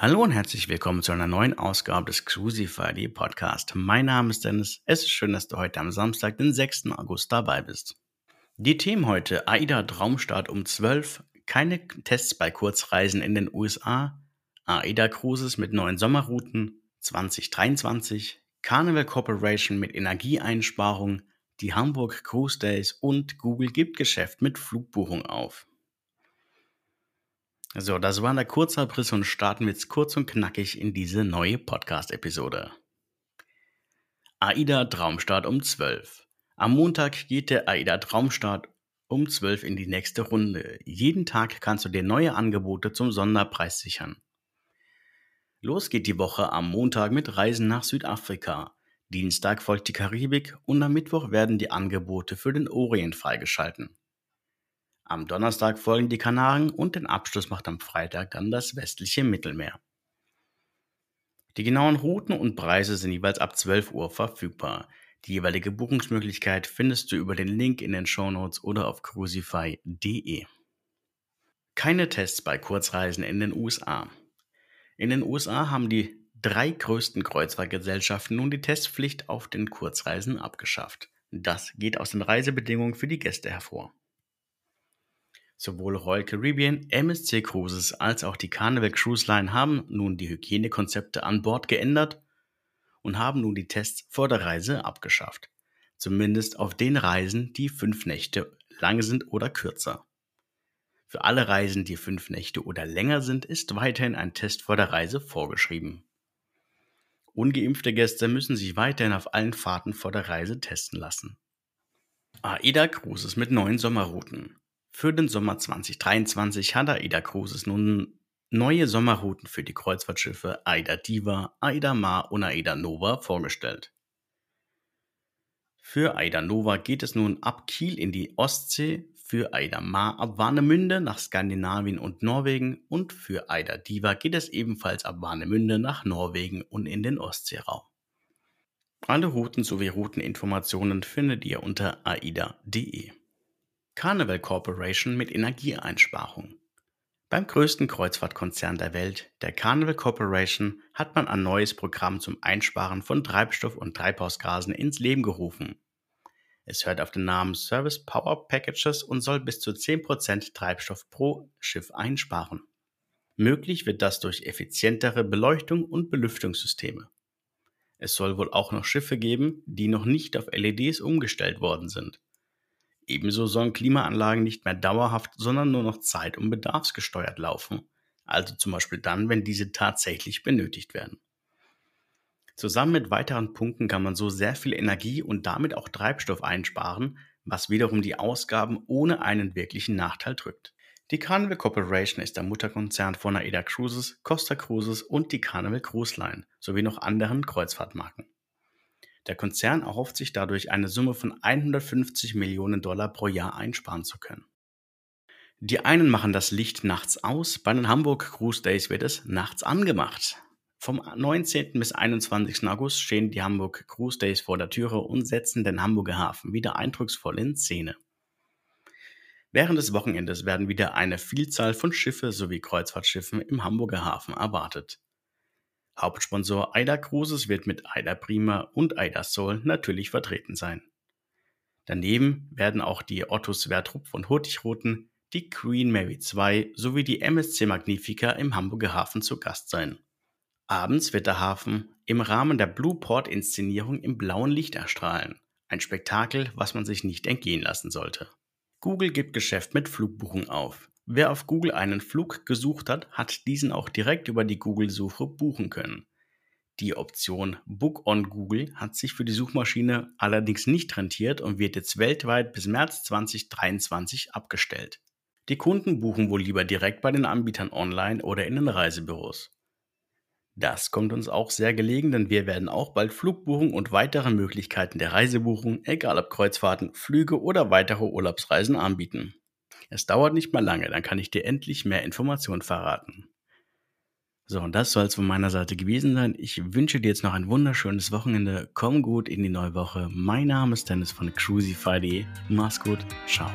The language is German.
Hallo und herzlich willkommen zu einer neuen Ausgabe des Crucify Podcast. Mein Name ist Dennis. Es ist schön, dass du heute am Samstag, den 6. August dabei bist. Die Themen heute: AIDA Traumstart um 12, keine Tests bei Kurzreisen in den USA, AIDA Cruises mit neuen Sommerrouten 2023, Carnival Corporation mit Energieeinsparung, die Hamburg Cruise Days und Google gibt Geschäft mit Flugbuchung auf. So, das war der Kurzabriss und starten wir jetzt kurz und knackig in diese neue Podcast-Episode. AIDA Traumstart um 12. Am Montag geht der AIDA Traumstart um 12 in die nächste Runde. Jeden Tag kannst du dir neue Angebote zum Sonderpreis sichern. Los geht die Woche am Montag mit Reisen nach Südafrika. Dienstag folgt die Karibik und am Mittwoch werden die Angebote für den Orient freigeschalten. Am Donnerstag folgen die Kanaren und den Abschluss macht am Freitag dann das westliche Mittelmeer. Die genauen Routen und Preise sind jeweils ab 12 Uhr verfügbar. Die jeweilige Buchungsmöglichkeit findest du über den Link in den Shownotes oder auf crucify.de. Keine Tests bei Kurzreisen in den USA. In den USA haben die drei größten Kreuzfahrtgesellschaften nun die Testpflicht auf den Kurzreisen abgeschafft. Das geht aus den Reisebedingungen für die Gäste hervor. Sowohl Royal Caribbean, MSC Cruises als auch die Carnival Cruise Line haben nun die Hygienekonzepte an Bord geändert und haben nun die Tests vor der Reise abgeschafft. Zumindest auf den Reisen, die fünf Nächte lang sind oder kürzer. Für alle Reisen, die fünf Nächte oder länger sind, ist weiterhin ein Test vor der Reise vorgeschrieben. Ungeimpfte Gäste müssen sich weiterhin auf allen Fahrten vor der Reise testen lassen. AIDA Cruises mit neuen Sommerrouten. Für den Sommer 2023 hat AIDA Cruises nun neue Sommerrouten für die Kreuzfahrtschiffe AIDA Diva, AIDA Mar und AIDA Nova vorgestellt. Für AIDA Nova geht es nun ab Kiel in die Ostsee, für AIDA Mar ab Warnemünde nach Skandinavien und Norwegen und für AIDA Diva geht es ebenfalls ab Warnemünde nach Norwegen und in den Ostseeraum. Alle Routen sowie Routeninformationen findet ihr unter aida.de. Carnival Corporation mit Energieeinsparung. Beim größten Kreuzfahrtkonzern der Welt, der Carnival Corporation, hat man ein neues Programm zum Einsparen von Treibstoff und Treibhausgasen ins Leben gerufen. Es hört auf den Namen Service Power Packages und soll bis zu 10% Treibstoff pro Schiff einsparen. Möglich wird das durch effizientere Beleuchtung und Belüftungssysteme. Es soll wohl auch noch Schiffe geben, die noch nicht auf LEDs umgestellt worden sind. Ebenso sollen Klimaanlagen nicht mehr dauerhaft, sondern nur noch zeit- und bedarfsgesteuert laufen, also zum Beispiel dann, wenn diese tatsächlich benötigt werden. Zusammen mit weiteren Punkten kann man so sehr viel Energie und damit auch Treibstoff einsparen, was wiederum die Ausgaben ohne einen wirklichen Nachteil drückt. Die Carnival Corporation ist der Mutterkonzern von AIDA Cruises, Costa Cruises und die Carnival Cruise Line sowie noch anderen Kreuzfahrtmarken. Der Konzern erhofft sich dadurch eine Summe von 150 Millionen Dollar pro Jahr einsparen zu können. Die einen machen das Licht nachts aus, bei den Hamburg Cruise Days wird es nachts angemacht. Vom 19. bis 21. August stehen die Hamburg Cruise Days vor der Türe und setzen den Hamburger Hafen wieder eindrucksvoll in Szene. Während des Wochenendes werden wieder eine Vielzahl von Schiffe sowie Kreuzfahrtschiffen im Hamburger Hafen erwartet. Hauptsponsor AIDA Cruises wird mit AIDA Prima und AIDA Soul natürlich vertreten sein. Daneben werden auch die Otto Sverdrup von Hurtigruten, die Queen Mary 2 sowie die MSC Magnifica im Hamburger Hafen zu Gast sein. Abends wird der Hafen im Rahmen der Blueport-Inszenierung im blauen Licht erstrahlen. Ein Spektakel, was man sich nicht entgehen lassen sollte. Google gibt Geschäft mit Flugbuchung auf. Wer auf Google einen Flug gesucht hat, hat diesen auch direkt über die Google-Suche buchen können. Die Option Book on Google hat sich für die Suchmaschine allerdings nicht rentiert und wird jetzt weltweit bis März 2023 abgestellt. Die Kunden buchen wohl lieber direkt bei den Anbietern online oder in den Reisebüros. Das kommt uns auch sehr gelegen, denn wir werden auch bald Flugbuchung und weitere Möglichkeiten der Reisebuchung, egal ob Kreuzfahrten, Flüge oder weitere Urlaubsreisen anbieten. Es dauert nicht mal lange, dann kann ich dir endlich mehr Informationen verraten. So, und das soll es von meiner Seite gewesen sein. Ich wünsche dir jetzt noch ein wunderschönes Wochenende. Komm gut in die neue Woche. Mein Name ist Dennis von Crucify.de. Mach's gut. Ciao.